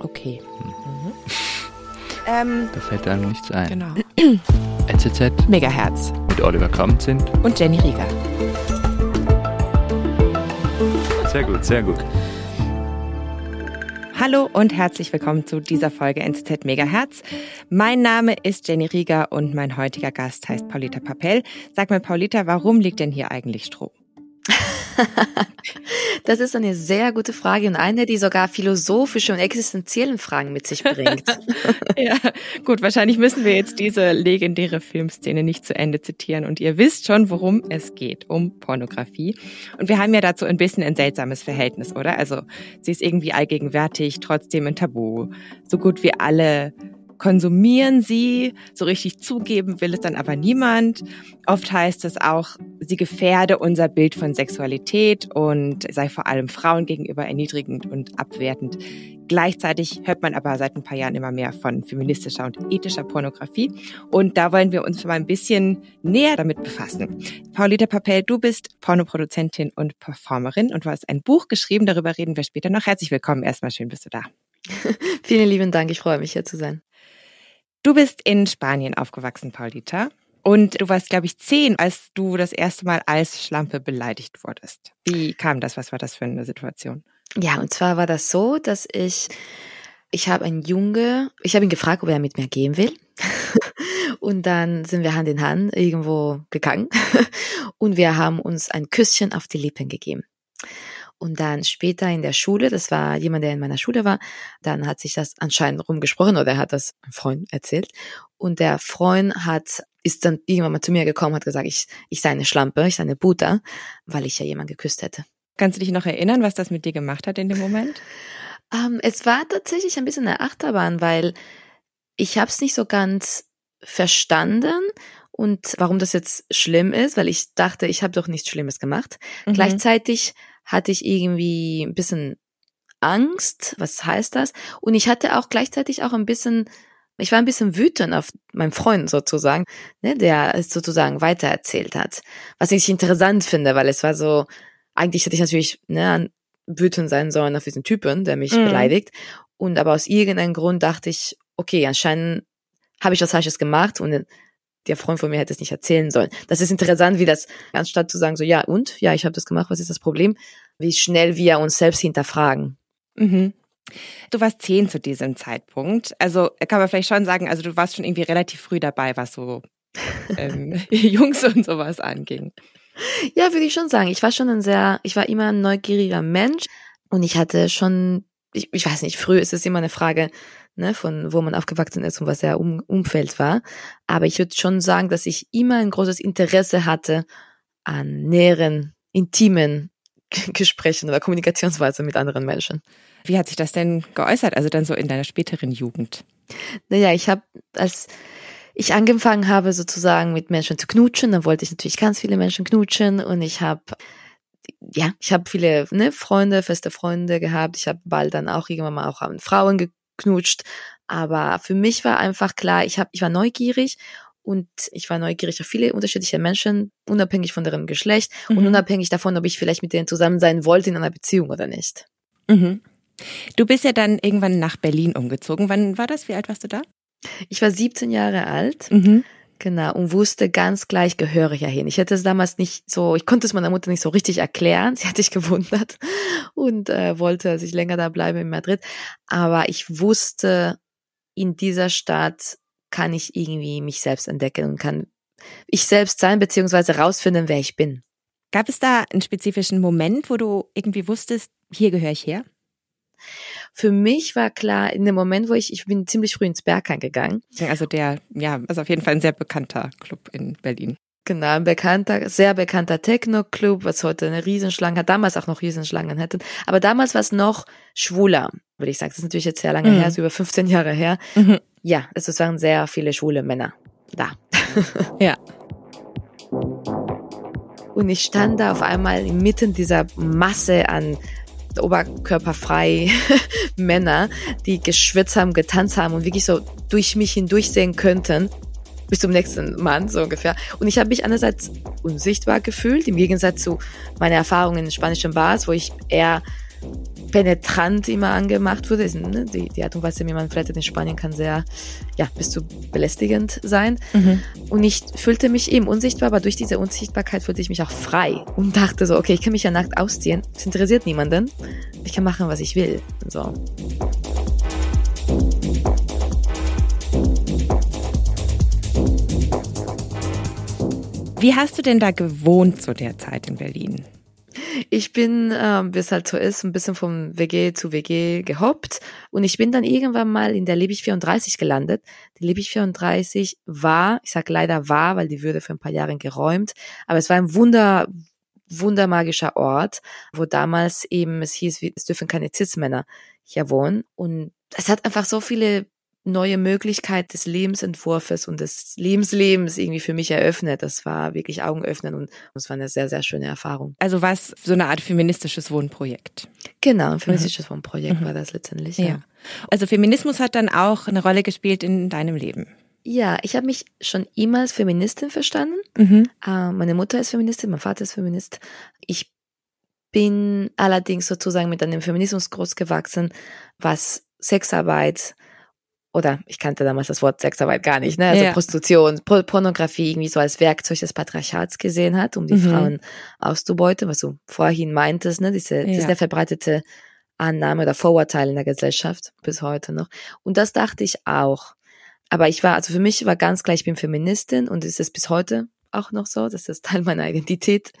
Okay. Mhm. Ähm, da fällt einem nichts ein. Genau. NZZ. Megahertz. Mit Oliver Kamp sind. Und Jenny Rieger. Sehr gut, sehr gut. Hallo und herzlich willkommen zu dieser Folge NZZ Megahertz. Mein Name ist Jenny Rieger und mein heutiger Gast heißt Paulita Papel. Sag mal, Paulita, warum liegt denn hier eigentlich Stroh? das ist eine sehr gute Frage und eine, die sogar philosophische und existenzielle Fragen mit sich bringt. ja, gut, wahrscheinlich müssen wir jetzt diese legendäre Filmszene nicht zu Ende zitieren und ihr wisst schon, worum es geht, um Pornografie. Und wir haben ja dazu ein bisschen ein seltsames Verhältnis, oder? Also sie ist irgendwie allgegenwärtig, trotzdem ein Tabu. So gut wie alle konsumieren sie, so richtig zugeben will es dann aber niemand. Oft heißt es auch, sie gefährde unser Bild von Sexualität und sei vor allem Frauen gegenüber erniedrigend und abwertend. Gleichzeitig hört man aber seit ein paar Jahren immer mehr von feministischer und ethischer Pornografie. Und da wollen wir uns mal ein bisschen näher damit befassen. Paulita Papel, du bist Pornoproduzentin und Performerin und du hast ein Buch geschrieben, darüber reden wir später noch. Herzlich willkommen, erstmal schön bist du da. Vielen lieben Dank, ich freue mich hier zu sein. Du bist in Spanien aufgewachsen, Paulita. Und du warst, glaube ich, zehn, als du das erste Mal als Schlampe beleidigt wurdest. Wie kam das? Was war das für eine Situation? Ja, und zwar war das so, dass ich, ich habe einen Junge, ich habe ihn gefragt, ob er mit mir gehen will. und dann sind wir Hand in Hand irgendwo gegangen und wir haben uns ein Küsschen auf die Lippen gegeben. Und dann später in der Schule, das war jemand, der in meiner Schule war, dann hat sich das anscheinend rumgesprochen oder er hat das einem Freund erzählt. Und der Freund hat, ist dann irgendwann mal zu mir gekommen, hat gesagt, ich, ich sei eine Schlampe, ich sei eine Buta, weil ich ja jemand geküsst hätte. Kannst du dich noch erinnern, was das mit dir gemacht hat in dem Moment? Ähm, es war tatsächlich ein bisschen eine Achterbahn, weil ich habe es nicht so ganz verstanden und warum das jetzt schlimm ist, weil ich dachte, ich habe doch nichts Schlimmes gemacht. Mhm. Gleichzeitig hatte ich irgendwie ein bisschen Angst. Was heißt das? Und ich hatte auch gleichzeitig auch ein bisschen, ich war ein bisschen wütend auf meinen Freund sozusagen, ne, der es sozusagen weitererzählt hat. Was ich interessant finde, weil es war so, eigentlich hätte ich natürlich ne, wütend sein sollen auf diesen Typen, der mich mhm. beleidigt. Und aber aus irgendeinem Grund dachte ich, okay, anscheinend habe ich was Falsches gemacht und der Freund von mir hätte es nicht erzählen sollen. Das ist interessant, wie das, anstatt zu sagen, so ja und, ja, ich habe das gemacht, was ist das Problem, wie schnell wir uns selbst hinterfragen. Mhm. Du warst zehn zu diesem Zeitpunkt. Also kann man vielleicht schon sagen, also du warst schon irgendwie relativ früh dabei, was so ähm, Jungs und sowas anging. Ja, würde ich schon sagen. Ich war schon ein sehr, ich war immer ein neugieriger Mensch und ich hatte schon, ich, ich weiß nicht, früh ist es immer eine Frage ne, von wo man aufgewachsen ist und was der um Umfeld war. Aber ich würde schon sagen, dass ich immer ein großes Interesse hatte an näheren, intimen Gesprächen oder Kommunikationsweise mit anderen Menschen. Wie hat sich das denn geäußert, also dann so in deiner späteren Jugend? Naja, ich habe, als ich angefangen habe sozusagen mit Menschen zu knutschen, dann wollte ich natürlich ganz viele Menschen knutschen und ich habe ja, ich habe viele ne, Freunde, feste Freunde gehabt. Ich habe bald dann auch irgendwann mal auch an Frauen geknutscht. Aber für mich war einfach klar, ich, hab, ich war neugierig und ich war neugierig auf viele unterschiedliche Menschen, unabhängig von deren Geschlecht mhm. und unabhängig davon, ob ich vielleicht mit denen zusammen sein wollte in einer Beziehung oder nicht. Mhm. Du bist ja dann irgendwann nach Berlin umgezogen. Wann war das? Wie alt warst du da? Ich war 17 Jahre alt. Mhm. Genau, und wusste ganz gleich, gehöre ich ja hin. Ich hätte es damals nicht so, ich konnte es meiner Mutter nicht so richtig erklären. Sie hat sich gewundert und äh, wollte, dass ich länger da bleibe in Madrid. Aber ich wusste, in dieser Stadt kann ich irgendwie mich selbst entdecken und kann ich selbst sein, beziehungsweise rausfinden, wer ich bin. Gab es da einen spezifischen Moment, wo du irgendwie wusstest, hier gehöre ich her? Für mich war klar, in dem Moment, wo ich, ich bin ziemlich früh ins Berghain gegangen. Also der, ja, also auf jeden Fall ein sehr bekannter Club in Berlin. Genau, ein bekannter, sehr bekannter Techno-Club, was heute eine Riesenschlange hat, damals auch noch Riesenschlangen hätten. Aber damals war es noch schwuler, würde ich sagen. Das ist natürlich jetzt sehr lange mhm. her, ist über 15 Jahre her. Mhm. Ja, es waren sehr viele schwule Männer da. ja. Und ich stand da auf einmal inmitten dieser Masse an oberkörperfrei Männer, die geschwitzt haben, getanzt haben und wirklich so durch mich hindurch sehen könnten. Bis zum nächsten Mann, so ungefähr. Und ich habe mich einerseits unsichtbar gefühlt, im Gegensatz zu meiner Erfahrung in spanischen Bars, wo ich eher penetrant immer angemacht wurde. Ne, die, die Art und Weise, wie man flattet in Spanien, kann sehr, ja, bis zu belästigend sein. Mhm. Und ich fühlte mich eben unsichtbar, aber durch diese Unsichtbarkeit fühlte ich mich auch frei und dachte so, okay, ich kann mich ja nackt ausziehen. Es interessiert niemanden. Ich kann machen, was ich will. So. Wie hast du denn da gewohnt zu der Zeit in Berlin? Ich bin, ähm, wie es halt so ist, ein bisschen vom WG zu WG gehoppt. Und ich bin dann irgendwann mal in der Liebig 34 gelandet. Die Liebig 34 war, ich sag leider war, weil die würde für ein paar Jahre geräumt, aber es war ein wunder, wundermagischer Ort, wo damals eben es hieß, es dürfen keine Cis-Männer hier wohnen. Und es hat einfach so viele neue Möglichkeit des Lebensentwurfs und des Lebenslebens irgendwie für mich eröffnet. Das war wirklich Augen öffnen und es war eine sehr, sehr schöne Erfahrung. Also was so eine Art feministisches Wohnprojekt. Genau, ein feministisches mhm. Wohnprojekt mhm. war das letztendlich. Ja. ja. Also Feminismus hat dann auch eine Rolle gespielt in deinem Leben. Ja, ich habe mich schon immer als Feministin verstanden. Mhm. Äh, meine Mutter ist Feministin, mein Vater ist Feminist. Ich bin allerdings sozusagen mit einem Feminismus großgewachsen, was Sexarbeit, oder ich kannte damals das Wort Sexarbeit gar nicht, ne? Also ja. Prostitution, Pornografie irgendwie so als Werkzeug des Patriarchats gesehen hat, um die mhm. Frauen auszubeuten, was du vorhin meintest, ne? Diese, ja. das ist eine verbreitete Annahme oder Vorurteil in der Gesellschaft bis heute noch. Und das dachte ich auch. Aber ich war, also für mich war ganz klar, ich bin Feministin und ist es bis heute auch noch so, das ist Teil meiner Identität.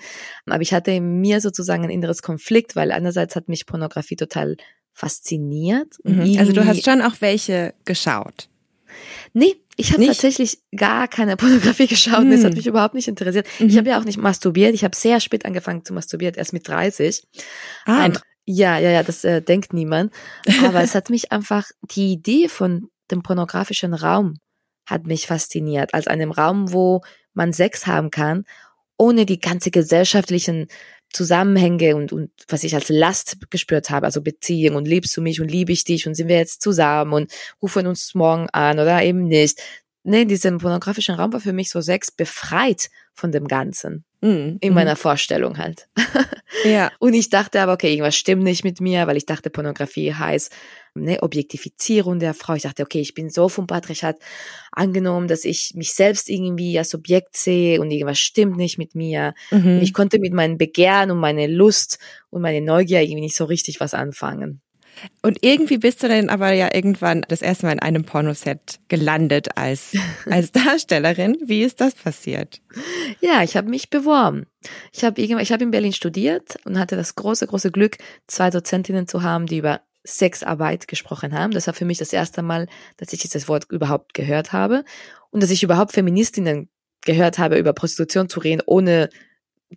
Aber ich hatte in mir sozusagen ein inneres Konflikt, weil einerseits hat mich Pornografie total fasziniert. Mhm. Also du hast schon auch welche geschaut. Nee, ich habe tatsächlich gar keine Pornografie geschaut. Hm. Das hat hm. mich überhaupt nicht interessiert. Mhm. Ich habe ja auch nicht masturbiert. Ich habe sehr spät angefangen zu masturbieren, erst mit 30. Ah, ähm, ja, ja, ja, das äh, denkt niemand. Aber es hat mich einfach, die Idee von dem pornografischen Raum hat mich fasziniert. Als einem Raum, wo man Sex haben kann, ohne die ganze gesellschaftlichen Zusammenhänge und, und was ich als Last gespürt habe, also Beziehung und liebst du mich und liebe ich dich und sind wir jetzt zusammen und rufen uns morgen an oder eben nicht. Nee, diesem pornografischen Raum war für mich so Sex befreit von dem Ganzen. Mm, in meiner mm. Vorstellung halt. ja. Und ich dachte aber, okay, irgendwas stimmt nicht mit mir, weil ich dachte, Pornografie heißt ne, Objektifizierung der Frau. Ich dachte, okay, ich bin so vom Patriarchat angenommen, dass ich mich selbst irgendwie als Objekt sehe und irgendwas stimmt nicht mit mir. Mhm. ich konnte mit meinem Begehren und meiner Lust und meine Neugier irgendwie nicht so richtig was anfangen. Und irgendwie bist du dann aber ja irgendwann das erste Mal in einem Pornoset gelandet als, als Darstellerin. Wie ist das passiert? Ja, ich habe mich beworben. Ich habe ich hab in Berlin studiert und hatte das große, große Glück, zwei Dozentinnen zu haben, die über Sexarbeit gesprochen haben. Das war für mich das erste Mal, dass ich dieses Wort überhaupt gehört habe und dass ich überhaupt Feministinnen gehört habe, über Prostitution zu reden, ohne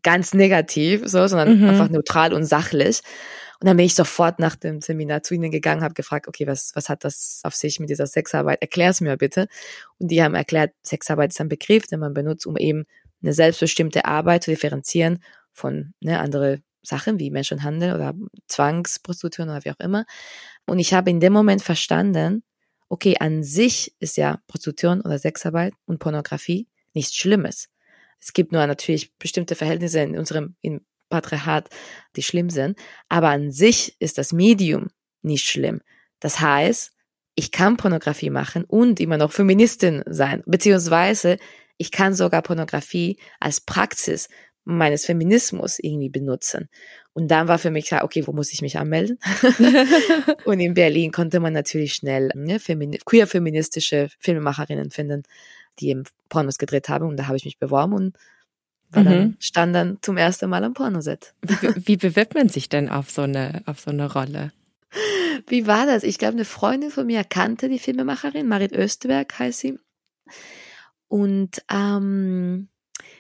ganz negativ, so, sondern mhm. einfach neutral und sachlich. Und dann bin ich sofort nach dem Seminar zu ihnen gegangen, habe gefragt, okay, was, was hat das auf sich mit dieser Sexarbeit? Erklär's mir bitte. Und die haben erklärt, Sexarbeit ist ein Begriff, den man benutzt, um eben eine selbstbestimmte Arbeit zu differenzieren von ne, andere Sachen wie Menschenhandel oder Zwangsprostitution oder wie auch immer. Und ich habe in dem Moment verstanden, okay, an sich ist ja Prostitution oder Sexarbeit und Pornografie nichts Schlimmes. Es gibt nur natürlich bestimmte Verhältnisse in unserem in Patriarchat, die schlimm sind, aber an sich ist das Medium nicht schlimm. Das heißt, ich kann Pornografie machen und immer noch Feministin sein, beziehungsweise ich kann sogar Pornografie als Praxis meines Feminismus irgendwie benutzen. Und dann war für mich klar, okay, wo muss ich mich anmelden? und in Berlin konnte man natürlich schnell ne, femini queer-feministische Filmemacherinnen finden, die eben Pornos gedreht haben. Und da habe ich mich beworben und dann, mhm. stand dann zum ersten Mal am Pornoset. Wie, wie bewirbt man sich denn auf so eine, auf so eine Rolle? Wie war das? Ich glaube, eine Freundin von mir kannte die Filmemacherin, Marit Österberg heißt sie. Und ähm,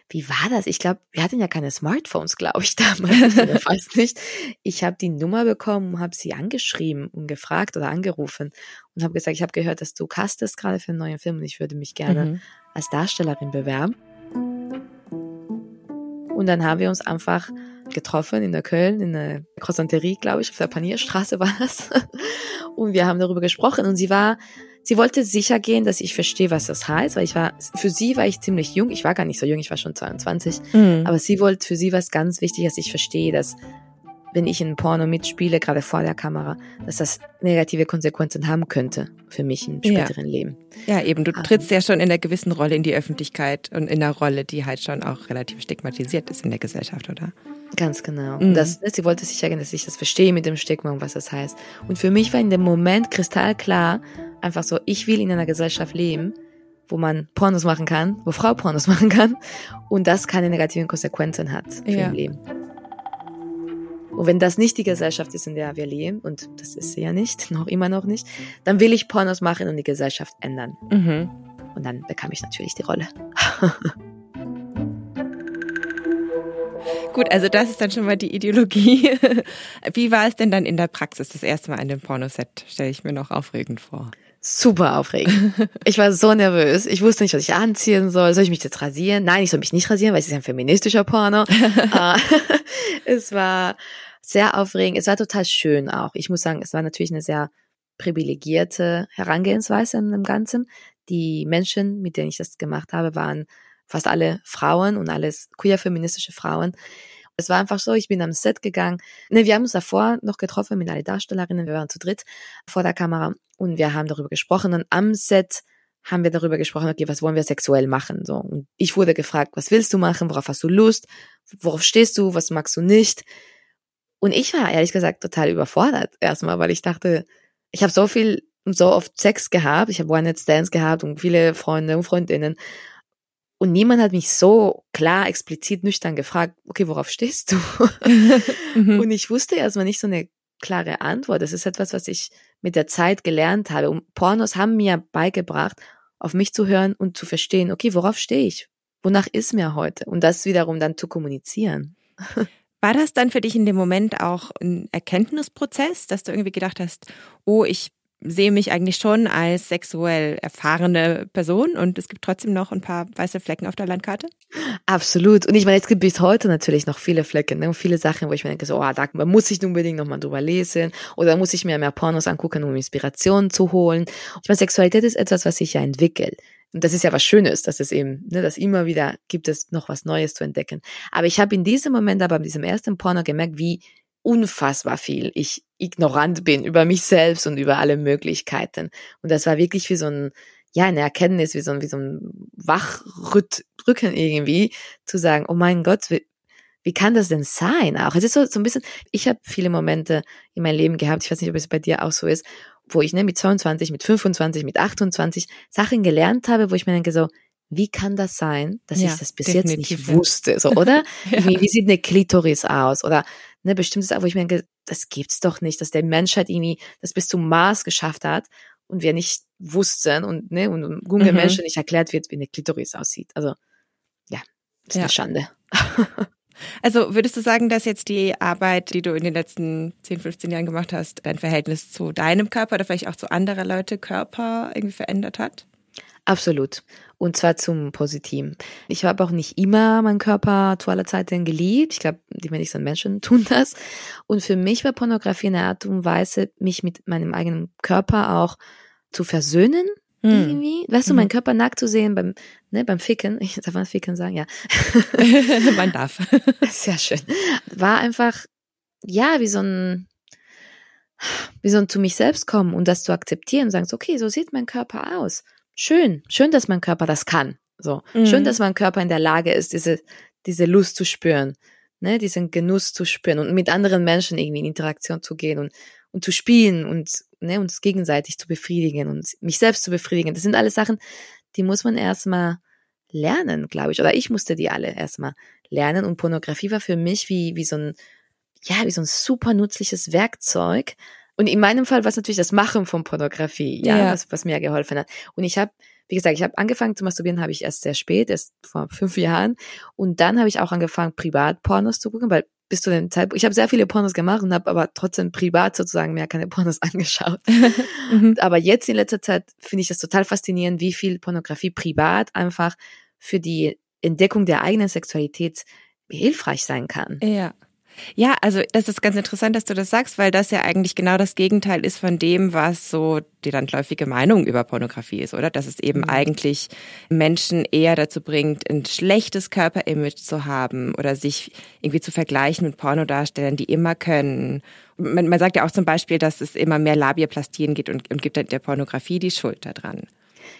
wie war das? Ich glaube, wir hatten ja keine Smartphones, glaube ich, damals. Ich weiß nicht. Ich habe die Nummer bekommen, habe sie angeschrieben und gefragt oder angerufen und habe gesagt, ich habe gehört, dass du castest gerade für einen neuen Film und ich würde mich gerne mhm. als Darstellerin bewerben. Und dann haben wir uns einfach getroffen in der Köln, in der Croissanterie, glaube ich, auf der Panierstraße war das. Und wir haben darüber gesprochen und sie war Sie wollte sicher gehen, dass ich verstehe, was das heißt, weil ich war, für sie war ich ziemlich jung. Ich war gar nicht so jung, ich war schon 22. Mhm. Aber sie wollte, für sie war es ganz wichtig, dass ich verstehe, dass wenn ich in Porno mitspiele, gerade vor der Kamera, dass das negative Konsequenzen haben könnte für mich im späteren ja. Leben. Ja, eben, du trittst ja schon in einer gewissen Rolle in die Öffentlichkeit und in einer Rolle, die halt schon auch relativ stigmatisiert ist in der Gesellschaft, oder? Ganz genau. Mhm. Das, sie wollte sich sagen, dass ich das verstehe mit dem Stigma und was das heißt. Und für mich war in dem Moment kristallklar, einfach so, ich will in einer Gesellschaft leben, wo man Pornos machen kann, wo Frau Pornos machen kann und das keine negativen Konsequenzen hat für ja. ihr Leben. Und wenn das nicht die Gesellschaft ist, in der wir leben, und das ist sie ja nicht, noch immer noch nicht, dann will ich Pornos machen und die Gesellschaft ändern. Mhm. Und dann bekam ich natürlich die Rolle. Gut, also das ist dann schon mal die Ideologie. Wie war es denn dann in der Praxis das erste Mal an dem Pornoset? Stelle ich mir noch aufregend vor. Super aufregend. Ich war so nervös. Ich wusste nicht, was ich anziehen soll. Soll ich mich jetzt rasieren? Nein, ich soll mich nicht rasieren, weil es ist ein feministischer Porno. Ah, es war sehr aufregend. Es war total schön auch. Ich muss sagen, es war natürlich eine sehr privilegierte Herangehensweise in dem Ganzen. Die Menschen, mit denen ich das gemacht habe, waren fast alle Frauen und alles queer-feministische Frauen. Es war einfach so, ich bin am Set gegangen. Ne, wir haben uns davor noch getroffen mit allen Darstellerinnen. Wir waren zu dritt vor der Kamera und wir haben darüber gesprochen. Und am Set haben wir darüber gesprochen, okay, was wollen wir sexuell machen? So. Und ich wurde gefragt, was willst du machen? Worauf hast du Lust? Worauf stehst du? Was magst du nicht? Und ich war ehrlich gesagt total überfordert erstmal, weil ich dachte, ich habe so viel und so oft Sex gehabt. Ich habe One-Night-Stands gehabt und viele Freunde und Freundinnen. Und niemand hat mich so klar, explizit, nüchtern gefragt, okay, worauf stehst du? mhm. Und ich wusste erstmal nicht so eine klare Antwort. Das ist etwas, was ich mit der Zeit gelernt habe. Und Pornos haben mir beigebracht, auf mich zu hören und zu verstehen, okay, worauf stehe ich? Wonach ist mir heute? Und das wiederum dann zu kommunizieren. War das dann für dich in dem Moment auch ein Erkenntnisprozess, dass du irgendwie gedacht hast, oh, ich sehe mich eigentlich schon als sexuell erfahrene Person und es gibt trotzdem noch ein paar weiße Flecken auf der Landkarte? Absolut. Und ich meine, es gibt bis heute natürlich noch viele Flecken ne? und viele Sachen, wo ich mir denke, so, oh, da muss ich unbedingt nochmal drüber lesen oder muss ich mir mehr Pornos angucken, um Inspiration zu holen. Ich meine, Sexualität ist etwas, was sich ja entwickelt. Und das ist ja was Schönes, dass es eben, ne, dass immer wieder gibt es noch was Neues zu entdecken. Aber ich habe in diesem Moment aber in diesem ersten Porno gemerkt, wie unfassbar viel ich ignorant bin über mich selbst und über alle Möglichkeiten. Und das war wirklich wie so ein, ja, eine Erkenntnis, wie so ein, wie so ein Wachrücken irgendwie, zu sagen, oh mein Gott, wie, wie kann das denn sein auch? Es ist so, so ein bisschen, ich habe viele Momente in meinem Leben gehabt, ich weiß nicht, ob es bei dir auch so ist, wo ich ne, mit 22, mit 25, mit 28 Sachen gelernt habe, wo ich mir denke so, wie kann das sein, dass ja, ich das bis jetzt nicht wusste, so, oder? ja. wie, wie sieht eine Klitoris aus? Oder ne, bestimmtes, wo ich mir denke, das gibt's doch nicht, dass der Menschheit irgendwie das bis zum Mars geschafft hat und wir nicht wussten und, ne, und junge mhm. Menschen nicht erklärt wird, wie eine Klitoris aussieht. Also, ja, ist ja. eine Schande. Also würdest du sagen, dass jetzt die Arbeit, die du in den letzten 10, 15 Jahren gemacht hast, dein Verhältnis zu deinem Körper oder vielleicht auch zu anderer Leute Körper irgendwie verändert hat? Absolut. Und zwar zum Positiven. Ich habe auch nicht immer meinen Körper zu aller Zeiten geliebt. Ich glaube, die wenigsten Menschen tun das. Und für mich war Pornografie eine Art und Weise, mich mit meinem eigenen Körper auch zu versöhnen. Hm. Irgendwie. Weißt du, meinen hm. Körper nackt zu sehen beim, ne, beim Ficken. Ich darf man Ficken sagen, ja. man darf. Sehr schön. War einfach, ja, wie so ein, wie so ein zu mich selbst kommen und das zu akzeptieren und sagen, okay, so sieht mein Körper aus schön, schön, dass mein Körper das kann. So, mhm. schön, dass mein Körper in der Lage ist, diese, diese Lust zu spüren, ne, diesen Genuss zu spüren und mit anderen Menschen irgendwie in Interaktion zu gehen und, und zu spielen und, ne, uns gegenseitig zu befriedigen und mich selbst zu befriedigen. Das sind alles Sachen, die muss man erstmal lernen, glaube ich. Oder ich musste die alle erstmal lernen und Pornografie war für mich wie, wie so ein, ja, wie so ein super nützliches Werkzeug, und in meinem Fall war es natürlich das Machen von Pornografie, ja, ja. Was, was mir geholfen hat. Und ich habe, wie gesagt, ich habe angefangen zu masturbieren, habe ich erst sehr spät, erst vor fünf Jahren. Und dann habe ich auch angefangen, privat Pornos zu gucken, weil bis zu dem Zeitpunkt, ich habe sehr viele Pornos gemacht und habe aber trotzdem privat sozusagen mehr keine Pornos angeschaut. mhm. Aber jetzt in letzter Zeit finde ich das total faszinierend, wie viel Pornografie privat einfach für die Entdeckung der eigenen Sexualität hilfreich sein kann. Ja. Ja, also das ist ganz interessant, dass du das sagst, weil das ja eigentlich genau das Gegenteil ist von dem, was so die landläufige Meinung über Pornografie ist, oder? Dass es eben mhm. eigentlich Menschen eher dazu bringt, ein schlechtes Körperimage zu haben oder sich irgendwie zu vergleichen mit Pornodarstellern, die immer können. Man, man sagt ja auch zum Beispiel, dass es immer mehr Labioplastien gibt und, und gibt der Pornografie die Schuld daran.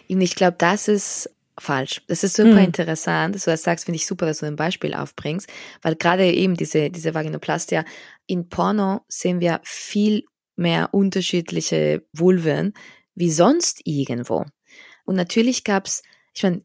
Ich glaube, das ist falsch. Das ist super mhm. interessant, dass du das sagst, finde ich super, dass du ein Beispiel aufbringst, weil gerade eben diese, diese Vaginoplastia, in Porno sehen wir viel mehr unterschiedliche Vulven wie sonst irgendwo. Und natürlich gab's, ich meine,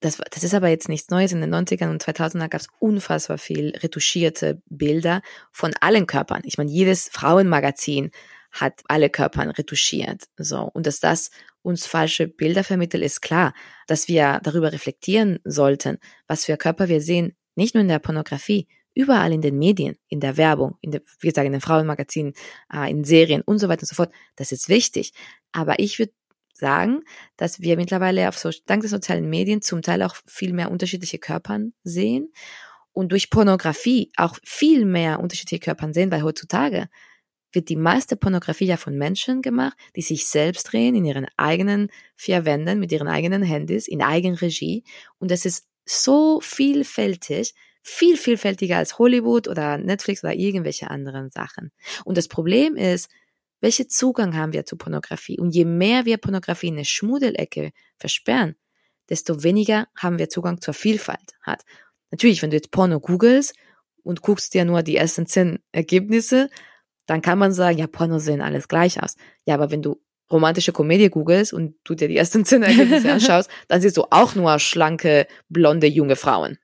das, das ist aber jetzt nichts Neues. In den 90ern und 2000er gab es unfassbar viel retuschierte Bilder von allen Körpern. Ich meine, jedes Frauenmagazin hat alle Körpern retuschiert. So. Und dass das uns falsche Bilder vermittelt, ist klar. Dass wir darüber reflektieren sollten, was für Körper wir sehen, nicht nur in der Pornografie, überall in den Medien, in der Werbung, in der, wie gesagt, in den Frauenmagazinen, äh, in Serien und so weiter und so fort. Das ist wichtig. Aber ich würde sagen, dass wir mittlerweile auf so, dank der sozialen Medien zum Teil auch viel mehr unterschiedliche Körpern sehen und durch Pornografie auch viel mehr unterschiedliche Körpern sehen, weil heutzutage wird die meiste Pornografie ja von Menschen gemacht, die sich selbst drehen in ihren eigenen vier Wänden, mit ihren eigenen Handys, in Eigenregie. Und es ist so vielfältig, viel vielfältiger als Hollywood oder Netflix oder irgendwelche anderen Sachen. Und das Problem ist, welchen Zugang haben wir zu Pornografie? Und je mehr wir Pornografie in eine Schmuddelecke versperren, desto weniger haben wir Zugang zur Vielfalt hat. Natürlich, wenn du jetzt Porno googelst und guckst dir nur die ersten zehn Ergebnisse, dann kann man sagen, ja, Porno sehen alles gleich aus. Ja, aber wenn du romantische Komödie googelst und du dir die ersten zehn Ergebnisse anschaust, dann siehst du auch nur schlanke, blonde, junge Frauen.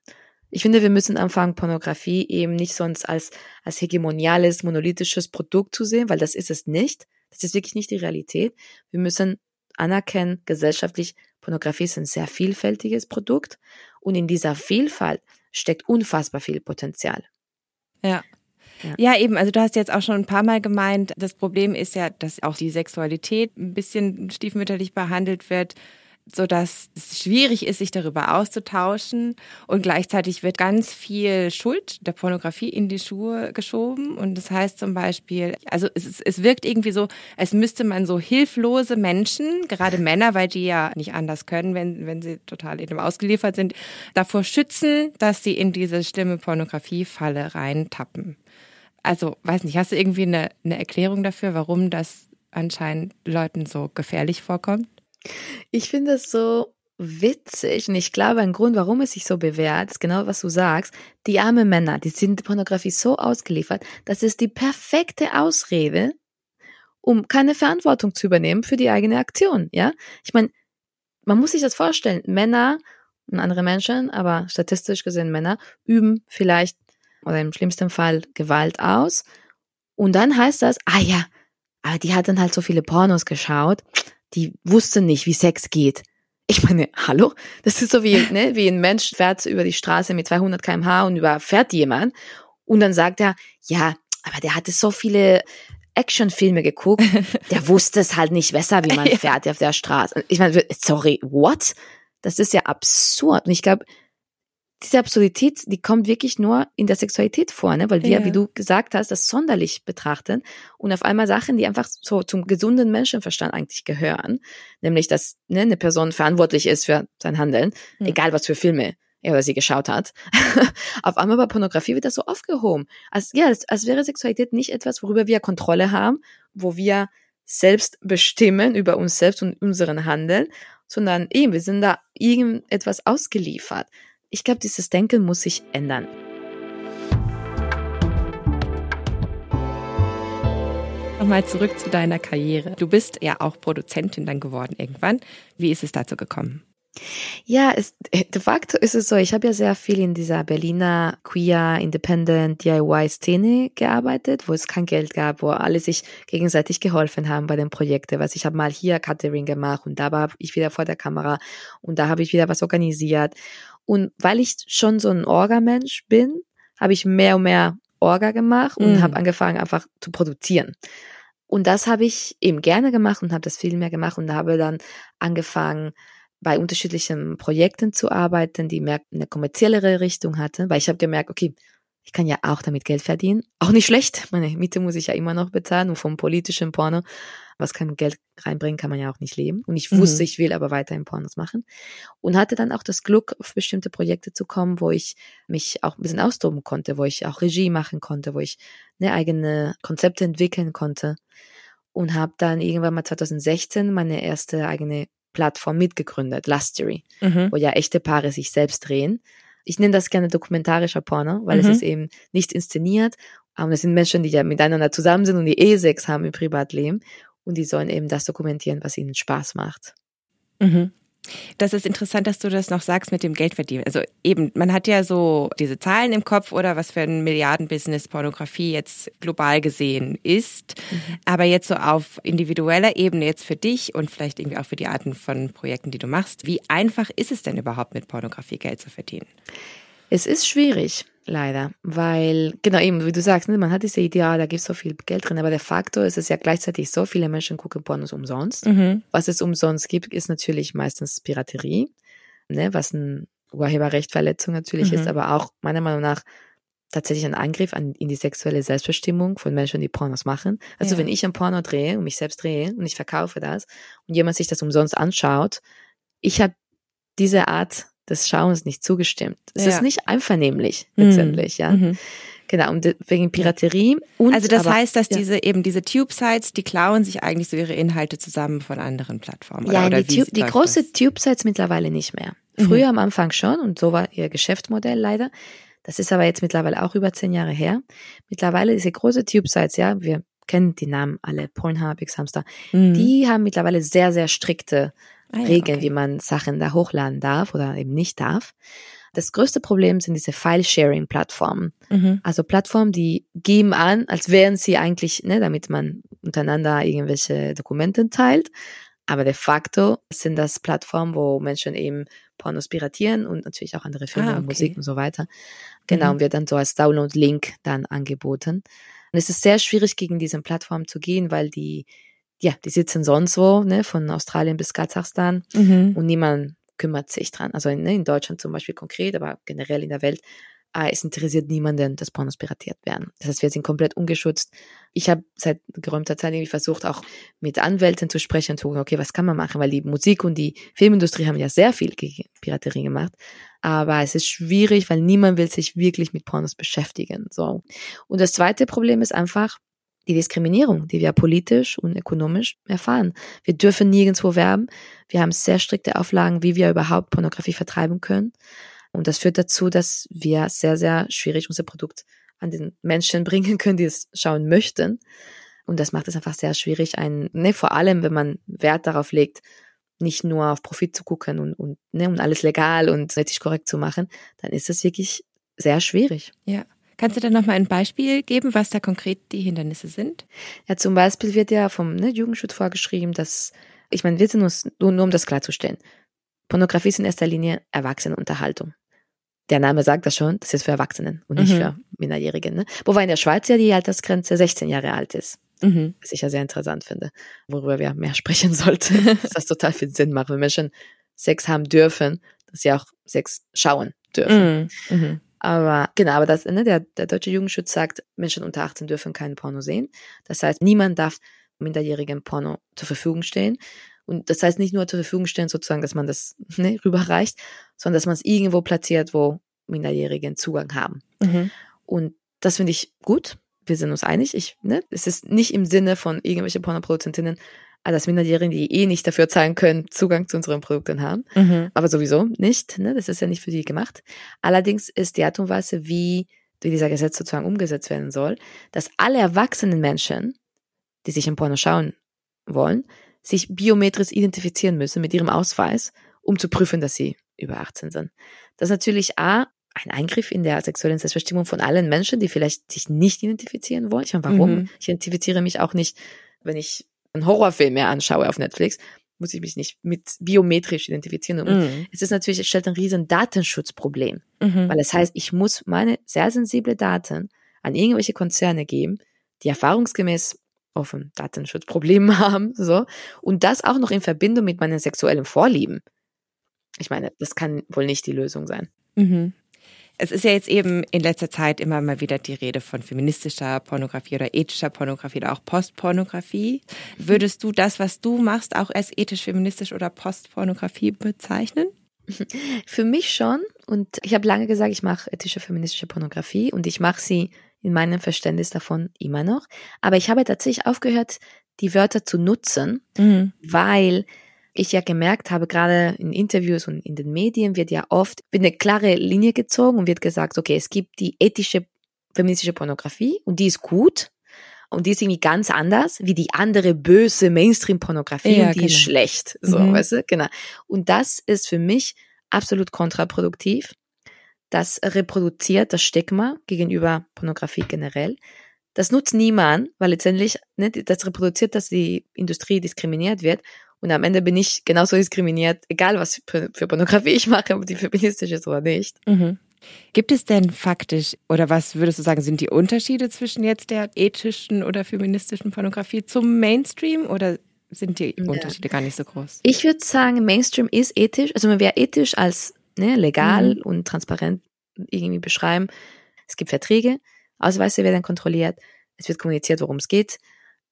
Ich finde, wir müssen anfangen, Pornografie eben nicht sonst als, als hegemoniales, monolithisches Produkt zu sehen, weil das ist es nicht. Das ist wirklich nicht die Realität. Wir müssen anerkennen, gesellschaftlich, Pornografie ist ein sehr vielfältiges Produkt und in dieser Vielfalt steckt unfassbar viel Potenzial. Ja. Ja. ja, eben. Also du hast jetzt auch schon ein paar Mal gemeint, das Problem ist ja, dass auch die Sexualität ein bisschen stiefmütterlich behandelt wird so dass es schwierig ist, sich darüber auszutauschen und gleichzeitig wird ganz viel Schuld der Pornografie in die Schuhe geschoben und das heißt zum Beispiel, also es, es wirkt irgendwie so, als müsste man so hilflose Menschen, gerade Männer, weil die ja nicht anders können, wenn, wenn sie total eben ausgeliefert sind, davor schützen, dass sie in diese schlimme Pornografiefalle reintappen. Also, weiß nicht, hast du irgendwie eine, eine Erklärung dafür, warum das anscheinend Leuten so gefährlich vorkommt? Ich finde es so witzig und ich glaube, ein Grund, warum es sich so bewährt, ist genau, was du sagst. Die armen Männer, die sind Pornografie so ausgeliefert, dass es die perfekte Ausrede, um keine Verantwortung zu übernehmen für die eigene Aktion, ja? Ich meine, man muss sich das vorstellen. Männer und andere Menschen, aber statistisch gesehen Männer, üben vielleicht oder im schlimmsten Fall Gewalt aus. Und dann heißt das, ah ja, aber die hat dann halt so viele Pornos geschaut die wusste nicht, wie Sex geht. Ich meine, hallo? Das ist so wie, ne, wie ein Mensch fährt über die Straße mit 200 kmh und überfährt jemand. Und dann sagt er, ja, aber der hatte so viele Actionfilme geguckt, der wusste es halt nicht besser, wie man fährt auf der Straße. Ich meine, sorry, what? Das ist ja absurd. Und ich glaube, diese Absurdität, die kommt wirklich nur in der Sexualität vor, ne? weil wir, ja. wie du gesagt hast, das sonderlich betrachten und auf einmal Sachen, die einfach so zum gesunden Menschenverstand eigentlich gehören, nämlich dass ne, eine Person verantwortlich ist für sein Handeln, mhm. egal was für Filme er oder sie geschaut hat. auf einmal bei Pornografie wird das so aufgehoben. Als, ja, als, als wäre Sexualität nicht etwas, worüber wir Kontrolle haben, wo wir selbst bestimmen über uns selbst und unseren Handeln, sondern eben, wir sind da irgendetwas ausgeliefert. Ich glaube, dieses Denken muss sich ändern. Nochmal zurück zu deiner Karriere. Du bist ja auch Produzentin dann geworden irgendwann. Wie ist es dazu gekommen? Ja, es, de facto ist es so, ich habe ja sehr viel in dieser Berliner Queer Independent DIY Szene gearbeitet, wo es kein Geld gab, wo alle sich gegenseitig geholfen haben bei den Projekten. Was ich habe mal hier Catering gemacht und da war ich wieder vor der Kamera und da habe ich wieder was organisiert. Und weil ich schon so ein Orga-Mensch bin, habe ich mehr und mehr Orga gemacht und mhm. habe angefangen einfach zu produzieren. Und das habe ich eben gerne gemacht und habe das viel mehr gemacht und habe dann angefangen, bei unterschiedlichen Projekten zu arbeiten, die mehr eine kommerziellere Richtung hatten, weil ich habe gemerkt, okay, Ich kann ja auch damit Geld verdienen. Auch nicht schlecht. Meine Miete muss ich ja immer noch bezahlen und vom politischen Porno, was kein Geld reinbringen, kann man ja auch nicht leben. Und ich wusste, mhm. ich will aber weiterhin Pornos machen. Und hatte dann auch das Glück, auf bestimmte Projekte zu kommen, wo ich mich auch ein bisschen austoben konnte, wo ich auch Regie machen konnte, wo ich eine eigene Konzepte entwickeln konnte. Und habe dann irgendwann mal 2016 meine erste eigene Plattform mitgegründet, Lustery, mhm. wo ja echte Paare sich selbst drehen. Ich nenne das gerne dokumentarischer Porno, weil mhm. es ist eben nicht inszeniert. Und es sind Menschen, die ja miteinander zusammen sind und die eh Sex haben im Privatleben. Und die sollen eben das dokumentieren, was ihnen Spaß macht. Mhm. Das ist interessant, dass du das noch sagst mit dem Geldverdienen. Also eben, man hat ja so diese Zahlen im Kopf oder was für ein Milliardenbusiness Pornografie jetzt global gesehen ist. Mhm. Aber jetzt so auf individueller Ebene jetzt für dich und vielleicht irgendwie auch für die Arten von Projekten, die du machst, wie einfach ist es denn überhaupt mit Pornografie Geld zu verdienen? Es ist schwierig. Leider, weil, genau eben, wie du sagst, ne, man hat diese Idee, ah, da gibt es so viel Geld drin, aber de facto ist es ja gleichzeitig so, viele Menschen gucken Pornos umsonst. Mhm. Was es umsonst gibt, ist natürlich meistens Piraterie, ne, was eine Urheberrechtverletzung natürlich mhm. ist, aber auch meiner Meinung nach tatsächlich ein Angriff an, in die sexuelle Selbstbestimmung von Menschen, die Pornos machen. Also ja. wenn ich ein Porno drehe und mich selbst drehe und ich verkaufe das und jemand sich das umsonst anschaut, ich habe diese Art des Schauens nicht zugestimmt. Es ja. ist nicht einvernehmlich mhm. letztendlich, mhm. ja. Mhm. Genau, und wegen Piraterie. Und also das aber, heißt, dass ja. diese eben diese Tube-Sites, die klauen sich eigentlich so ihre Inhalte zusammen von anderen Plattformen. Oder, ja, oder die, die große Tube-Sites mittlerweile nicht mehr. Früher mhm. am Anfang schon und so war ihr Geschäftsmodell leider. Das ist aber jetzt mittlerweile auch über zehn Jahre her. Mittlerweile diese große Tube-Sites, ja, wir kennen die Namen alle, Pornhub, X-Hamster, mhm. die haben mittlerweile sehr, sehr strikte ah, ja, Regeln, okay. wie man Sachen da hochladen darf oder eben nicht darf. Das größte Problem sind diese File-Sharing-Plattformen. Mhm. Also Plattformen, die geben an, als wären sie eigentlich, ne, damit man untereinander irgendwelche Dokumente teilt. Aber de facto sind das Plattformen, wo Menschen eben Pornos piratieren und natürlich auch andere Filme ah, okay. und Musik und so weiter. Genau, mhm. und wird dann so als Download-Link dann angeboten. Und es ist sehr schwierig, gegen diese Plattform zu gehen, weil die ja, die sitzen sonst wo, ne, von Australien bis Kasachstan mhm. und niemand kümmert sich dran. Also ne, in Deutschland zum Beispiel konkret, aber generell in der Welt, äh, es interessiert niemanden, dass Pornos piratiert werden. Das heißt, wir sind komplett ungeschützt. Ich habe seit geräumter Zeit irgendwie versucht, auch mit Anwälten zu sprechen und zu gucken, okay, was kann man machen, weil die Musik und die Filmindustrie haben ja sehr viel gegen Piraterie gemacht. Aber es ist schwierig, weil niemand will sich wirklich mit Pornos beschäftigen. So. Und das zweite Problem ist einfach, die Diskriminierung, die wir politisch und ökonomisch erfahren. Wir dürfen nirgendwo werben. Wir haben sehr strikte Auflagen, wie wir überhaupt Pornografie vertreiben können. Und das führt dazu, dass wir sehr, sehr schwierig unser Produkt an den Menschen bringen können, die es schauen möchten. Und das macht es einfach sehr schwierig, ein, ne, vor allem, wenn man Wert darauf legt, nicht nur auf Profit zu gucken und, und, ne, und alles legal und ethisch korrekt zu machen, dann ist das wirklich sehr schwierig. Ja. Kannst du da nochmal ein Beispiel geben, was da konkret die Hindernisse sind? Ja, zum Beispiel wird ja vom ne, Jugendschutz vorgeschrieben, dass, ich meine, wir sind uns, nur, nur um das klarzustellen, Pornografie ist in erster Linie Erwachsenenunterhaltung. Der Name sagt das schon, das ist für Erwachsenen und nicht mhm. für Minderjährige. Ne? Wobei in der Schweiz ja die Altersgrenze 16 Jahre alt ist. Mhm. Was ich ja sehr interessant finde, worüber wir mehr sprechen sollten. dass das total viel Sinn macht, wenn Menschen Sex haben dürfen, dass sie auch Sex schauen dürfen. Mhm. Aber genau, aber das, ne, der, der deutsche Jugendschutz sagt, Menschen unter 18 dürfen keinen Porno sehen. Das heißt, niemand darf minderjährigen Porno zur Verfügung stellen. Und das heißt nicht nur zur Verfügung stellen, sozusagen, dass man das ne, rüberreicht, sondern dass man es irgendwo platziert, wo Minderjährigen Zugang haben. Mhm. Und das finde ich gut. Wir sind uns einig. Ich, ne, es ist nicht im Sinne von irgendwelche Pornoproduzentinnen dass Minderjährige, die eh nicht dafür zahlen können, Zugang zu unseren Produkten haben. Mhm. Aber sowieso nicht. Ne? Das ist ja nicht für die gemacht. Allerdings ist die Art und Weise, wie dieser Gesetz sozusagen umgesetzt werden soll, dass alle erwachsenen Menschen, die sich im Porno schauen wollen, sich biometrisch identifizieren müssen mit ihrem Ausweis, um zu prüfen, dass sie über 18 sind. Das ist natürlich A, ein Eingriff in der sexuellen Selbstbestimmung von allen Menschen, die vielleicht sich nicht identifizieren wollen. Ich meine, warum? Mhm. Ich identifiziere mich auch nicht, wenn ich einen Horrorfilm mehr anschaue auf Netflix, muss ich mich nicht mit biometrisch identifizieren. Und mhm. es ist natürlich, es stellt ein riesen Datenschutzproblem, mhm. weil es heißt, ich muss meine sehr sensible Daten an irgendwelche Konzerne geben, die erfahrungsgemäß offen Datenschutzprobleme haben, so. Und das auch noch in Verbindung mit meinen sexuellen Vorlieben. Ich meine, das kann wohl nicht die Lösung sein. Mhm. Es ist ja jetzt eben in letzter Zeit immer mal wieder die Rede von feministischer Pornografie oder ethischer Pornografie oder auch Postpornografie. Würdest du das, was du machst, auch als ethisch, feministisch oder Postpornografie bezeichnen? Für mich schon. Und ich habe lange gesagt, ich mache ethische, feministische Pornografie und ich mache sie in meinem Verständnis davon immer noch. Aber ich habe tatsächlich aufgehört, die Wörter zu nutzen, mhm. weil ich ja gemerkt habe, gerade in Interviews und in den Medien wird ja oft wird eine klare Linie gezogen und wird gesagt, okay, es gibt die ethische feministische Pornografie und die ist gut und die ist irgendwie ganz anders wie die andere böse Mainstream-Pornografie ja, und die genau. ist schlecht. So, mhm. weißt du? Genau. Und das ist für mich absolut kontraproduktiv. Das reproduziert das Stigma gegenüber Pornografie generell. Das nutzt niemand, weil letztendlich ne, das reproduziert, dass die Industrie diskriminiert wird und am Ende bin ich genauso diskriminiert, egal was für, für Pornografie ich mache, ob die feministisch ist oder nicht. Mhm. Gibt es denn faktisch, oder was würdest du sagen, sind die Unterschiede zwischen jetzt der ethischen oder feministischen Pornografie zum Mainstream oder sind die ja. Unterschiede gar nicht so groß? Ich würde sagen, Mainstream ist ethisch. Also man wäre ethisch als ne, legal mhm. und transparent irgendwie beschreiben. Es gibt Verträge, Ausweise werden kontrolliert, es wird kommuniziert, worum es geht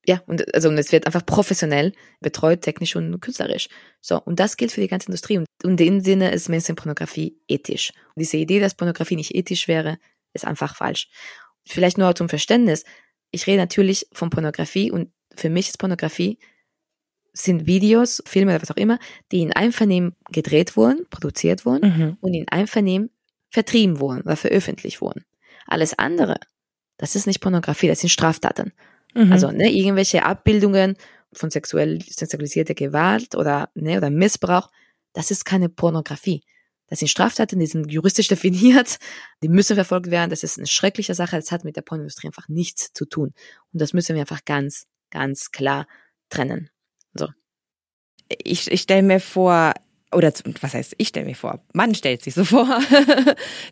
ja, und, also, und es wird einfach professionell betreut, technisch und künstlerisch. So, und das gilt für die ganze Industrie. Und, in dem Sinne ist Mainstream-Pornografie ethisch. Und diese Idee, dass Pornografie nicht ethisch wäre, ist einfach falsch. Vielleicht nur zum Verständnis. Ich rede natürlich von Pornografie und für mich ist Pornografie sind Videos, Filme oder was auch immer, die in Einvernehmen gedreht wurden, produziert wurden mhm. und in Einvernehmen vertrieben wurden oder veröffentlicht wurden. Alles andere, das ist nicht Pornografie, das sind Straftaten. Mhm. Also ne, irgendwelche Abbildungen von sexuell, sexualisierter Gewalt oder, ne, oder Missbrauch, das ist keine Pornografie. Das sind Straftaten, die sind juristisch definiert, die müssen verfolgt werden. Das ist eine schreckliche Sache. Das hat mit der Pornindustrie einfach nichts zu tun. Und das müssen wir einfach ganz, ganz klar trennen. So. Ich, ich stelle mir vor, oder was heißt, ich stelle mir vor, man stellt sich so vor.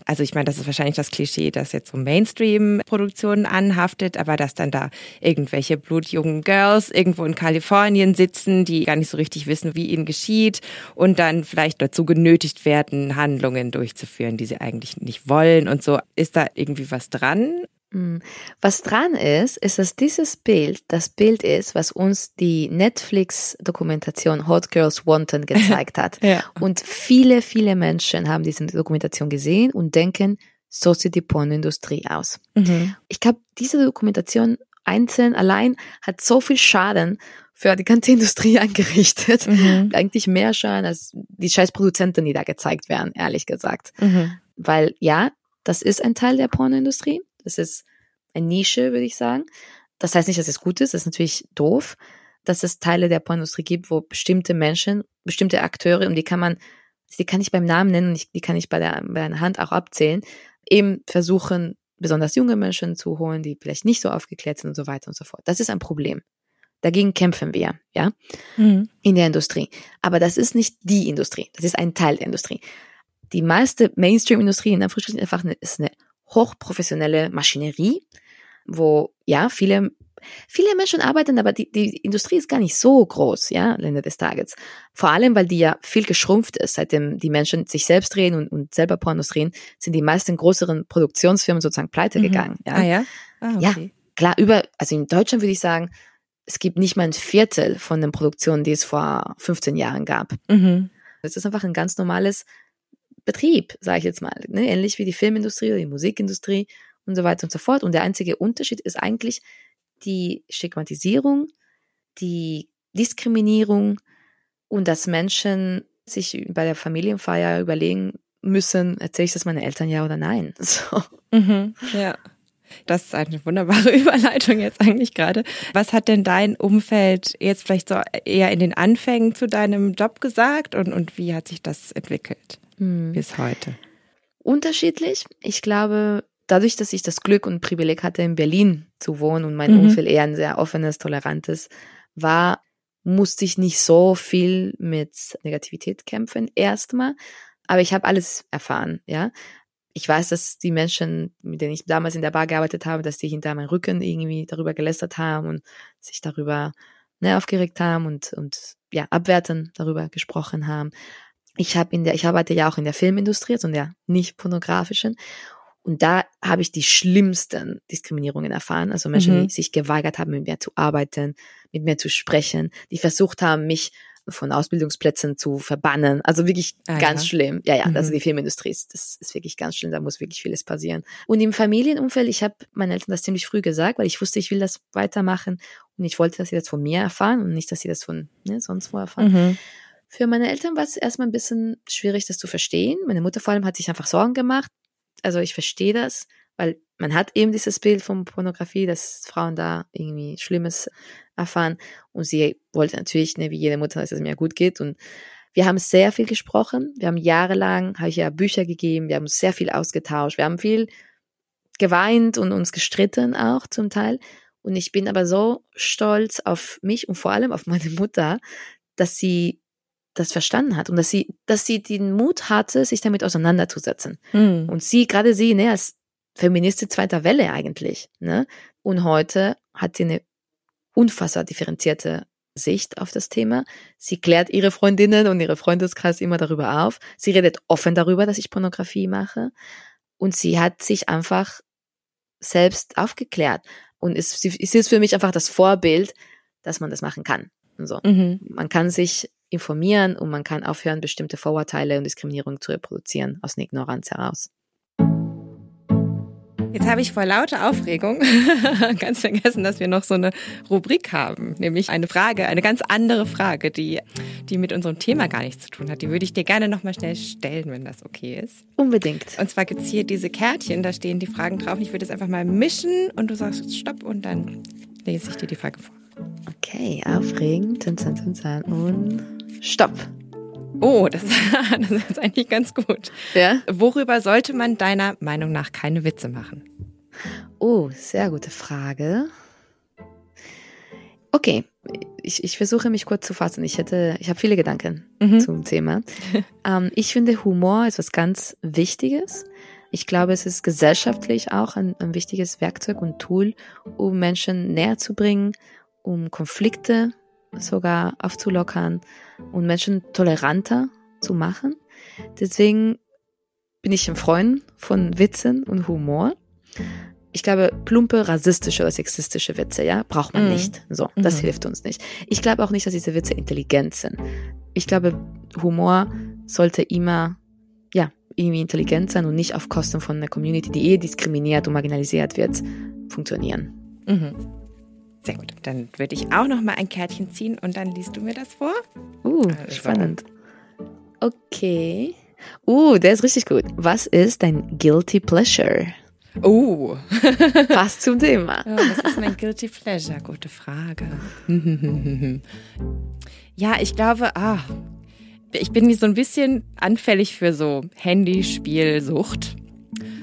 also ich meine, das ist wahrscheinlich das Klischee, das jetzt so Mainstream-Produktionen anhaftet, aber dass dann da irgendwelche blutjungen Girls irgendwo in Kalifornien sitzen, die gar nicht so richtig wissen, wie ihnen geschieht und dann vielleicht dazu genötigt werden, Handlungen durchzuführen, die sie eigentlich nicht wollen und so. Ist da irgendwie was dran? Hm. Was dran ist, ist, dass dieses Bild das Bild ist, was uns die Netflix-Dokumentation Hot Girls Wanted gezeigt hat. ja. Und viele, viele Menschen haben diese Dokumentation gesehen und denken, so sieht die Pornindustrie aus. Mhm. Ich glaube, diese Dokumentation einzeln allein hat so viel Schaden für die ganze Industrie angerichtet. Mhm. Eigentlich mehr Schaden als die scheiß Produzenten, die da gezeigt werden, ehrlich gesagt. Mhm. Weil ja, das ist ein Teil der Pornoindustrie. Das ist eine Nische, würde ich sagen. Das heißt nicht, dass es gut ist, das ist natürlich doof, dass es Teile der Pornindustrie gibt, wo bestimmte Menschen, bestimmte Akteure, und die kann man, die kann ich beim Namen nennen, und die kann ich bei der, bei der Hand auch abzählen, eben versuchen, besonders junge Menschen zu holen, die vielleicht nicht so aufgeklärt sind und so weiter und so fort. Das ist ein Problem. Dagegen kämpfen wir, ja, mhm. in der Industrie. Aber das ist nicht die Industrie. Das ist ein Teil der Industrie. Die meiste Mainstream-Industrie in Anführungsstrichen einfach ist eine hochprofessionelle Maschinerie, wo ja viele viele Menschen arbeiten, aber die, die Industrie ist gar nicht so groß, ja, am Ende des Tages. Vor allem, weil die ja viel geschrumpft ist, seitdem die Menschen sich selbst drehen und, und selber Pornos drehen, sind die meisten größeren Produktionsfirmen sozusagen pleite mhm. gegangen. Ja, ah, ja? Ah, okay. ja, klar, über, also in Deutschland würde ich sagen, es gibt nicht mal ein Viertel von den Produktionen, die es vor 15 Jahren gab. Mhm. Das ist einfach ein ganz normales Betrieb, sage ich jetzt mal. Ne? Ähnlich wie die Filmindustrie oder die Musikindustrie und so weiter und so fort. Und der einzige Unterschied ist eigentlich die Stigmatisierung, die Diskriminierung und dass Menschen sich bei der Familienfeier überlegen müssen, erzähle ich das meinen Eltern ja oder nein. So. Mhm, ja. Das ist eine wunderbare Überleitung jetzt eigentlich gerade. Was hat denn dein Umfeld jetzt vielleicht so eher in den Anfängen zu deinem Job gesagt und, und wie hat sich das entwickelt? Mhm. bis heute? Unterschiedlich. Ich glaube, dadurch, dass ich das Glück und Privileg hatte, in Berlin zu wohnen und mein mhm. Umfeld eher ein sehr offenes, tolerantes war, musste ich nicht so viel mit Negativität kämpfen, erstmal. Aber ich habe alles erfahren, ja. Ich weiß, dass die Menschen, mit denen ich damals in der Bar gearbeitet habe, dass die hinter meinem Rücken irgendwie darüber gelästert haben und sich darüber ne, aufgeregt haben und, und ja, abwertend darüber gesprochen haben. Ich habe in der, ich arbeite ja auch in der Filmindustrie, also in der nicht pornografischen. Und da habe ich die schlimmsten Diskriminierungen erfahren. Also Menschen, mhm. die sich geweigert haben, mit mir zu arbeiten, mit mir zu sprechen, die versucht haben, mich von Ausbildungsplätzen zu verbannen. Also wirklich ah, ganz ja. schlimm. Ja, ja, also mhm. also die Filmindustrie ist, das ist wirklich ganz schlimm. Da muss wirklich vieles passieren. Und im Familienumfeld, ich habe meinen Eltern das ziemlich früh gesagt, weil ich wusste, ich will das weitermachen und ich wollte, dass sie das von mir erfahren und nicht, dass sie das von ne, sonst wo erfahren. Mhm. Für meine Eltern war es erstmal ein bisschen schwierig, das zu verstehen. Meine Mutter vor allem hat sich einfach Sorgen gemacht. Also ich verstehe das, weil man hat eben dieses Bild von Pornografie, dass Frauen da irgendwie Schlimmes erfahren. Und sie wollte natürlich, ne, wie jede Mutter, dass es mir gut geht. Und wir haben sehr viel gesprochen. Wir haben jahrelang, habe ich ja Bücher gegeben, wir haben sehr viel ausgetauscht. Wir haben viel geweint und uns gestritten auch zum Teil. Und ich bin aber so stolz auf mich und vor allem auf meine Mutter, dass sie das verstanden hat und dass sie, dass sie den Mut hatte, sich damit auseinanderzusetzen. Mhm. Und sie, gerade sie, ne, als Feministin zweiter Welle eigentlich, ne? Und heute hat sie eine unfassbar differenzierte Sicht auf das Thema. Sie klärt ihre Freundinnen und ihre Freundeskreis immer darüber auf. Sie redet offen darüber, dass ich Pornografie mache. Und sie hat sich einfach selbst aufgeklärt. Und ist, sie ist für mich einfach das Vorbild, dass man das machen kann. So. Mhm. Man kann sich informieren und man kann aufhören, bestimmte Vorurteile und Diskriminierung zu reproduzieren aus einer Ignoranz heraus. Jetzt habe ich vor lauter Aufregung ganz vergessen, dass wir noch so eine Rubrik haben, nämlich eine Frage, eine ganz andere Frage, die, die mit unserem Thema gar nichts zu tun hat. Die würde ich dir gerne nochmal schnell stellen, wenn das okay ist. Unbedingt. Und zwar gibt es hier diese Kärtchen, da stehen die Fragen drauf. Ich würde es einfach mal mischen und du sagst Stopp und dann lese ich dir die Frage vor. Okay, aufregend. Und Stopp. Oh, das, das ist eigentlich ganz gut. Ja? Worüber sollte man deiner Meinung nach keine Witze machen? Oh, sehr gute Frage. Okay, ich, ich versuche mich kurz zu fassen. Ich hätte, ich habe viele Gedanken mhm. zum Thema. ähm, ich finde, Humor ist was ganz Wichtiges. Ich glaube, es ist gesellschaftlich auch ein, ein wichtiges Werkzeug und Tool, um Menschen näher zu bringen, um Konflikte sogar aufzulockern und Menschen toleranter zu machen. Deswegen bin ich ein Freund von Witzen und Humor. Ich glaube, plumpe, rassistische oder sexistische Witze, ja, braucht man mm. nicht. So, das mm. hilft uns nicht. Ich glaube auch nicht, dass diese Witze intelligent sind. Ich glaube, Humor sollte immer, ja, irgendwie intelligent sein und nicht auf Kosten von einer Community, die eh diskriminiert und marginalisiert wird, funktionieren. Mhm. Sehr gut. Dann würde ich auch noch mal ein Kärtchen ziehen und dann liest du mir das vor. Uh, also. spannend. Okay. Uh, der ist richtig gut. Was ist dein Guilty Pleasure? Oh. Passt zum Thema. Ja, was ist mein Guilty Pleasure? Gute Frage. ja, ich glaube, ah, ich bin so ein bisschen anfällig für so Handyspielsucht.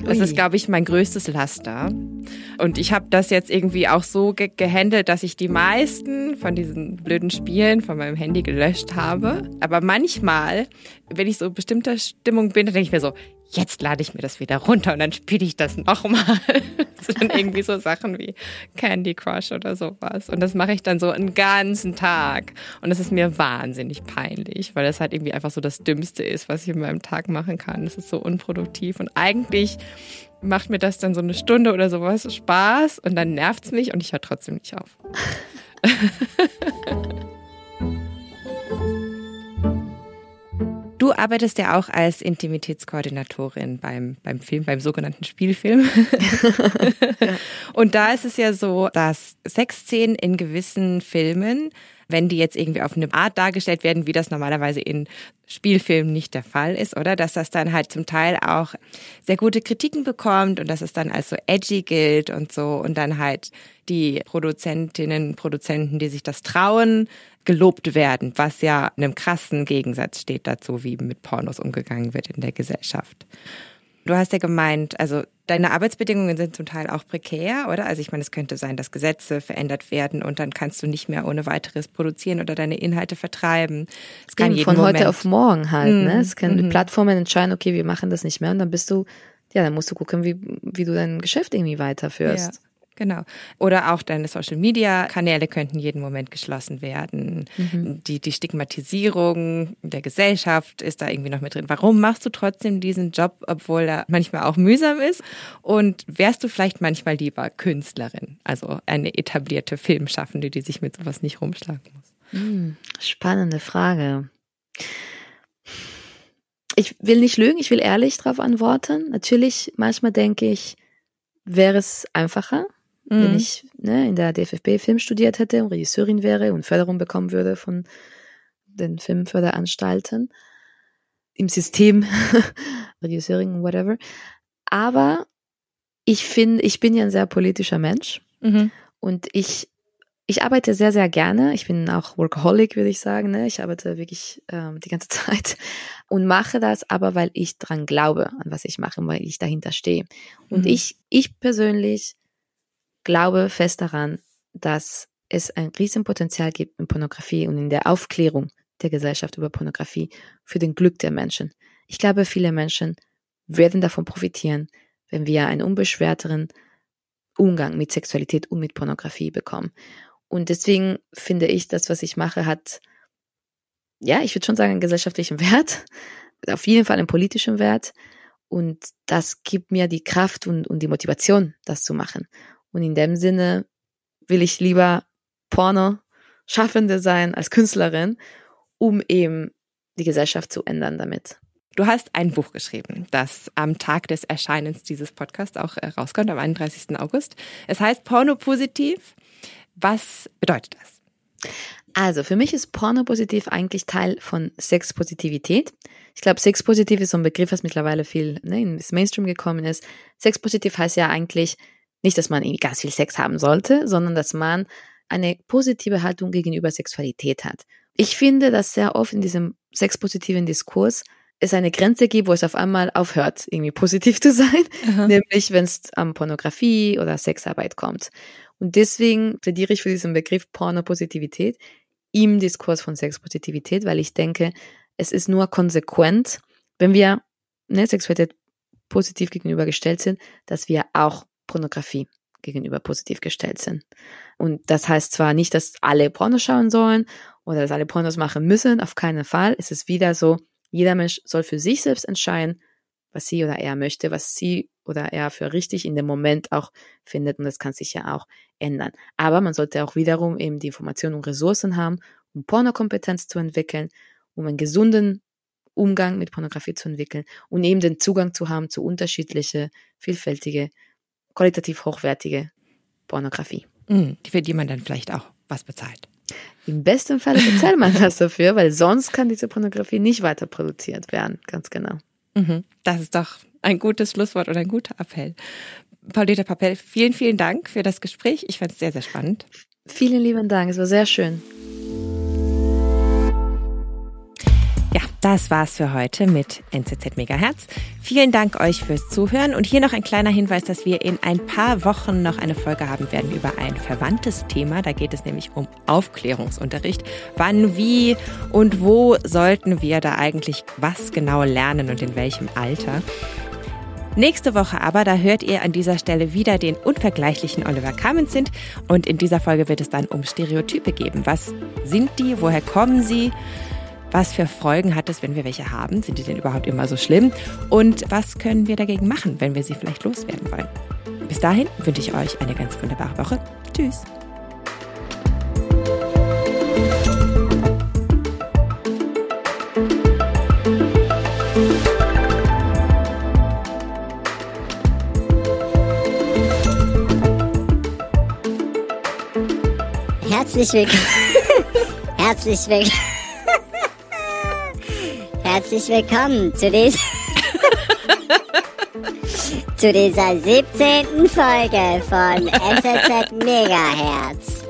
Das ist, glaube ich, mein größtes Laster. Und ich habe das jetzt irgendwie auch so ge gehandelt, dass ich die meisten von diesen blöden Spielen von meinem Handy gelöscht habe. Aber manchmal, wenn ich so bestimmter Stimmung bin, dann denke ich mir so, jetzt lade ich mir das wieder runter und dann spiele ich das nochmal. das sind dann irgendwie so Sachen wie Candy Crush oder sowas. Und das mache ich dann so einen ganzen Tag. Und das ist mir wahnsinnig peinlich, weil das halt irgendwie einfach so das Dümmste ist, was ich in meinem Tag machen kann. Das ist so unproduktiv. Und eigentlich macht mir das dann so eine Stunde oder sowas Spaß und dann nervt es mich und ich höre trotzdem nicht auf. Du arbeitest ja auch als Intimitätskoordinatorin beim, beim Film, beim sogenannten Spielfilm. ja. Und da ist es ja so, dass Sexszenen in gewissen Filmen wenn die jetzt irgendwie auf eine Art dargestellt werden, wie das normalerweise in Spielfilmen nicht der Fall ist, oder? Dass das dann halt zum Teil auch sehr gute Kritiken bekommt und dass es dann als so edgy gilt und so und dann halt die Produzentinnen, Produzenten, die sich das trauen, gelobt werden, was ja einem krassen Gegensatz steht dazu, wie mit Pornos umgegangen wird in der Gesellschaft. Du hast ja gemeint, also deine Arbeitsbedingungen sind zum Teil auch prekär, oder? Also ich meine, es könnte sein, dass Gesetze verändert werden und dann kannst du nicht mehr ohne weiteres produzieren oder deine Inhalte vertreiben. Es kann Eben, von Moment. heute auf morgen halt, mm, ne? Es können mm. Plattformen entscheiden, okay, wir machen das nicht mehr und dann bist du, ja, dann musst du gucken, wie, wie du dein Geschäft irgendwie weiterführst. Ja. Genau. Oder auch deine Social Media Kanäle könnten jeden Moment geschlossen werden. Mhm. Die, die Stigmatisierung der Gesellschaft ist da irgendwie noch mit drin. Warum machst du trotzdem diesen Job, obwohl er manchmal auch mühsam ist? Und wärst du vielleicht manchmal lieber Künstlerin? Also eine etablierte Filmschaffende, die sich mit sowas nicht rumschlagen muss? Mhm. Spannende Frage. Ich will nicht lügen, ich will ehrlich darauf antworten. Natürlich, manchmal denke ich, wäre es einfacher, mhm. wenn ich ne, in der DFFB Film studiert hätte und Regisseurin wäre und Förderung bekommen würde von den Filmförderanstalten im System, Regisseurin, whatever. Aber ich finde, ich bin ja ein sehr politischer Mensch mhm. und ich ich arbeite sehr, sehr gerne. Ich bin auch Workaholic, würde ich sagen. Ne? Ich arbeite wirklich ähm, die ganze Zeit und mache das aber, weil ich dran glaube, an was ich mache, weil ich dahinter stehe. Und mhm. ich, ich persönlich glaube fest daran, dass es ein Riesenpotenzial gibt in Pornografie und in der Aufklärung der Gesellschaft über Pornografie für den Glück der Menschen. Ich glaube, viele Menschen werden davon profitieren, wenn wir einen unbeschwerteren Umgang mit Sexualität und mit Pornografie bekommen. Und deswegen finde ich, das, was ich mache, hat, ja, ich würde schon sagen, einen gesellschaftlichen Wert, auf jeden Fall einen politischen Wert. Und das gibt mir die Kraft und, und die Motivation, das zu machen. Und in dem Sinne will ich lieber Porno-Schaffende sein als Künstlerin, um eben die Gesellschaft zu ändern damit. Du hast ein Buch geschrieben, das am Tag des Erscheinens dieses Podcasts auch äh, rauskommt, am 31. August. Es heißt Porno positiv. Was bedeutet das? Also für mich ist Pornopositiv eigentlich Teil von Sexpositivität. Ich glaube, Sexpositiv ist so ein Begriff, was mittlerweile viel ne, ins Mainstream gekommen ist. Sexpositiv heißt ja eigentlich nicht, dass man irgendwie ganz viel Sex haben sollte, sondern dass man eine positive Haltung gegenüber Sexualität hat. Ich finde, dass sehr oft in diesem sexpositiven Diskurs es eine Grenze gibt, wo es auf einmal aufhört, irgendwie positiv zu sein, Aha. nämlich wenn es an Pornografie oder Sexarbeit kommt. Und deswegen plädiere ich für diesen Begriff Pornopositivität im Diskurs von Sexpositivität, weil ich denke, es ist nur konsequent, wenn wir ne, Sexualität positiv gegenübergestellt sind, dass wir auch Pornografie gegenüber positiv gestellt sind. Und das heißt zwar nicht, dass alle Pornos schauen sollen oder dass alle Pornos machen müssen, auf keinen Fall. Es ist wieder so, jeder Mensch soll für sich selbst entscheiden, was sie oder er möchte, was sie oder er für richtig in dem Moment auch findet und das kann sich ja auch ändern. Aber man sollte auch wiederum eben die Informationen und Ressourcen haben, um Pornokompetenz zu entwickeln, um einen gesunden Umgang mit Pornografie zu entwickeln und eben den Zugang zu haben zu unterschiedliche, vielfältige, qualitativ hochwertige Pornografie. Mhm, für die man dann vielleicht auch was bezahlt. Im besten Fall bezahlt man das dafür, weil sonst kann diese Pornografie nicht weiter produziert werden. Ganz genau. Mhm. Das ist doch ein gutes Schlusswort oder ein guter Appell. Paulita Papel, vielen, vielen Dank für das Gespräch. Ich fand es sehr, sehr spannend. Vielen lieben Dank. Es war sehr schön. Das war's für heute mit NZZ Megahertz. Vielen Dank euch fürs Zuhören und hier noch ein kleiner Hinweis, dass wir in ein paar Wochen noch eine Folge haben werden über ein verwandtes Thema. Da geht es nämlich um Aufklärungsunterricht. Wann, wie und wo sollten wir da eigentlich was genau lernen und in welchem Alter? Nächste Woche aber, da hört ihr an dieser Stelle wieder den unvergleichlichen Oliver Kamenzind und in dieser Folge wird es dann um Stereotype geben. Was sind die? Woher kommen sie? Was für Folgen hat es, wenn wir welche haben? Sind die denn überhaupt immer so schlimm? Und was können wir dagegen machen, wenn wir sie vielleicht loswerden wollen? Bis dahin wünsche ich euch eine ganz wunderbare Woche. Tschüss. Herzlich willkommen. Herzlich willkommen. Herzlich willkommen zu dieser, zu dieser 17. Folge von NZZ Megahertz.